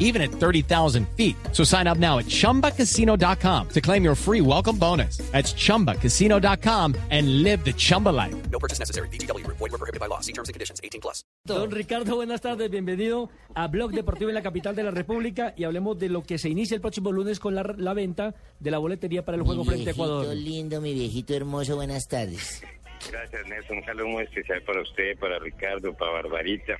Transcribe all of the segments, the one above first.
even at 30,000 feet. So sign up now at chumbacasino.com to claim your free welcome bonus. That's chumbacasino.com and live the Chumba life. No purchase necessary. BGW. Void were prohibited by law. See terms and conditions. 18 plus. Don Ricardo, buenas tardes, bienvenido a Blog Deportivo en la capital de la República y hablemos de lo que se inicia el próximo lunes con la, la venta de la boletería para el juego mi frente a Ecuador. lindo, mi viejito hermoso, buenas tardes. Gracias, Nelson. Un saludo muy especial para usted, para Ricardo, para Barbarita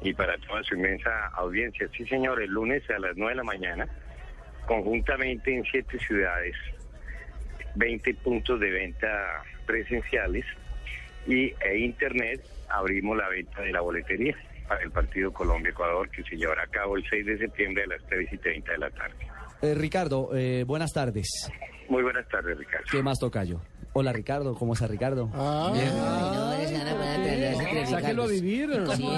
y para toda su inmensa audiencia. Sí, señor, el lunes a las 9 de la mañana, conjuntamente en siete ciudades, 20 puntos de venta presenciales y e internet, abrimos la venta de la boletería para el partido Colombia-Ecuador que se llevará a cabo el 6 de septiembre a las 3 y 30 de la tarde. Eh, Ricardo, eh, buenas tardes. Muy buenas tardes, Ricardo. ¿Qué más tocayo? Hola Ricardo, ¿cómo está Ricardo? Ay, no, ahora se van a poner a trasladarse entre Sáquelo a vivir. Sí,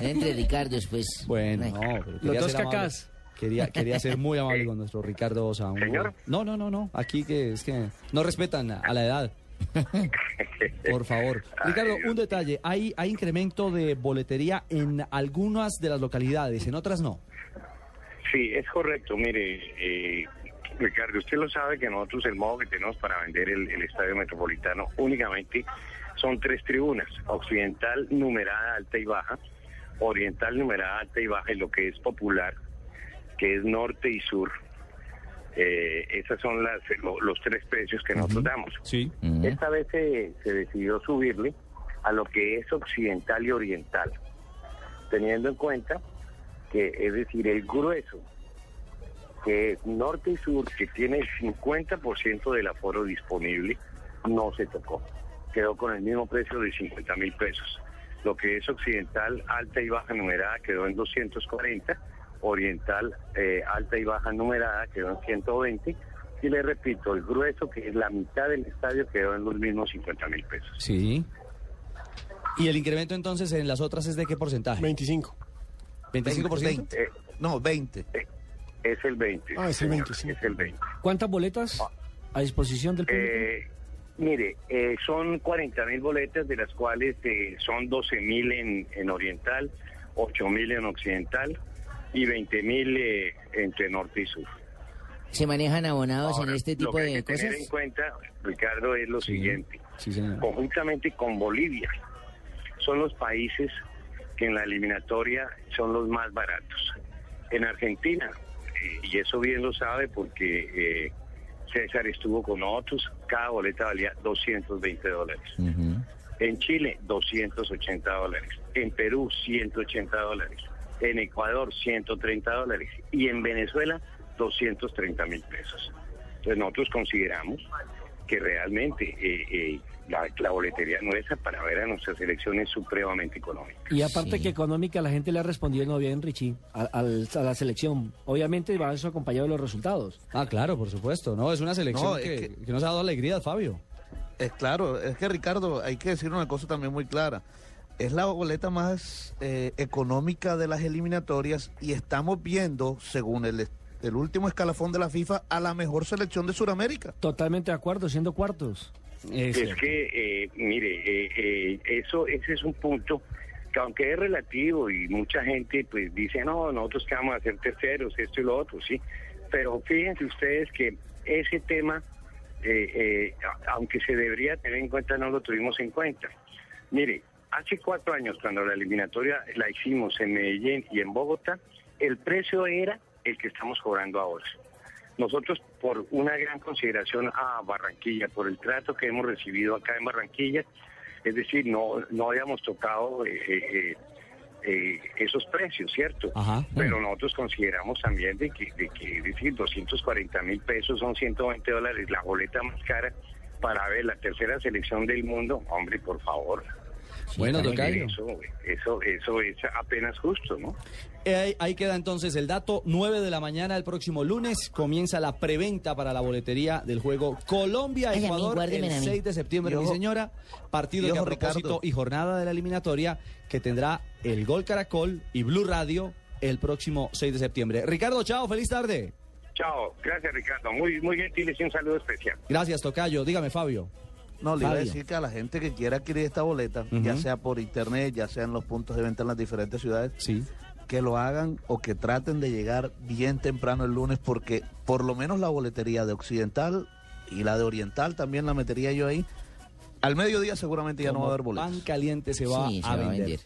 entre Ricardos, pues. Bueno, no, pero Los dos ser amable. cacás. Quería, quería ser muy amable con nuestro Ricardo Osa. un- Señor. No, no, no, no. Aquí que es que no respetan a la edad. Por favor. Ricardo, un detalle. Hay, hay incremento de boletería en algunas de las localidades, en otras no. Sí, es correcto. Mire, eh, Ricardo, usted lo sabe que nosotros el modo que tenemos para vender el, el estadio metropolitano únicamente son tres tribunas, occidental numerada alta y baja, oriental numerada alta y baja y lo que es popular, que es norte y sur. Eh, esos son las, lo- los tres precios que nosotros damos. Sí. Esta vez se, se decidió subirle a lo que es occidental y oriental, teniendo en cuenta que es decir, el grueso, que es norte y sur, que tiene el 50% del aforo disponible, no se tocó. Quedó con el mismo precio de 50 mil pesos. Lo que es occidental, alta y baja numerada, quedó en 240. Oriental, eh, alta y baja numerada, quedó en 120. Y le repito, el grueso, que es la mitad del estadio, quedó en los mismos 50 mil pesos. Sí. ¿Y el incremento entonces en las otras es de qué porcentaje? 25. ¿25%? Eh, No, 20. eh, es el 20. Ah, es el señor, 20, sí. Es el 20. ¿Cuántas boletas a disposición del público? Eh, mire, eh, son 40 mil boletas, de las cuales eh, son 12 mil en, en oriental, 8 mil en occidental y 20 mil eh, entre norte y sur. ¿Se manejan abonados Ahora, en este lo tipo que hay de que tener en cosas? cuenta, Ricardo, es lo Sí. siguiente. Sí, señor. Conjuntamente con Bolivia, son los países que en la eliminatoria son los más baratos. En Argentina, y eso bien lo sabe porque eh, César estuvo con nosotros, cada boleta valía 220 dólares. En Chile, 280 dólares. En Perú, 180 dólares. En Ecuador, 130 dólares. Y en Venezuela, 230 mil pesos. Entonces nosotros consideramos que realmente eh, eh, la, la boletería nuestra para ver a nuestra selección es supremamente económica. Y aparte sí. que económica, la gente le ha respondido no bien, Richie, a, al- a la selección. Obviamente va eso acompañado de los resultados. Ah, claro, por supuesto. No, es una selección No, es que, que- que nos ha dado alegrías, Fabio. Es claro, es que Ricardo, hay que decir una cosa también muy clara. Es la boleta más eh, económica de las eliminatorias y estamos viendo, según el, el último escalafón de la FIFA, a la mejor selección de Sudamérica. Totalmente de acuerdo, siendo cuartos. Es que, eh, mire, eh, eh, eso, ese es un punto que aunque es relativo y mucha gente pues dice, no, nosotros que vamos a ser terceros, esto y lo otro, sí. Pero fíjense ustedes que ese tema, eh, eh, aunque se debería tener en cuenta, no lo tuvimos en cuenta. Mire, hace cuatro años, cuando la eliminatoria la hicimos en Medellín y en Bogotá, el precio era el que estamos cobrando ahora. Nosotros, por una gran consideración a Barranquilla, por el trato que hemos recibido acá en Barranquilla, es decir, no, no habíamos tocado eh, eh, eh, esos precios, ¿cierto? Ajá. Pero nosotros consideramos también de que, de que, es decir, 240 mil pesos son 120 dólares, la boleta más cara para ver la tercera selección del mundo. Hombre, por favor. Bueno, tocayo. Eso, eso, eso es apenas justo, ¿no? Eh, Ahí, ahí queda entonces el dato. 9 de la mañana el próximo lunes comienza la preventa para la boletería del juego Colombia-Ecuador el a mí. 6 de septiembre, mi señora. Partido y que a propósito Ricardo. y jornada de la eliminatoria que tendrá el Gol Caracol y Blue Radio el próximo 6 de septiembre. Ricardo, chao, feliz tarde. Chao, gracias Ricardo, muy, muy gentiles y un saludo especial. Gracias, Tocayo. Dígame, Fabio. No, le iba a decir que a la gente que quiera adquirir esta boleta, ya sea por internet, ya sea en los puntos de venta en las diferentes ciudades, Sí. que lo hagan o que traten de llegar bien temprano el lunes, porque por lo menos la boletería de Occidental y la de Oriental también la metería yo ahí. Al mediodía seguramente ya no va a haber boletos. Pan caliente se va Sí, se a va a vender.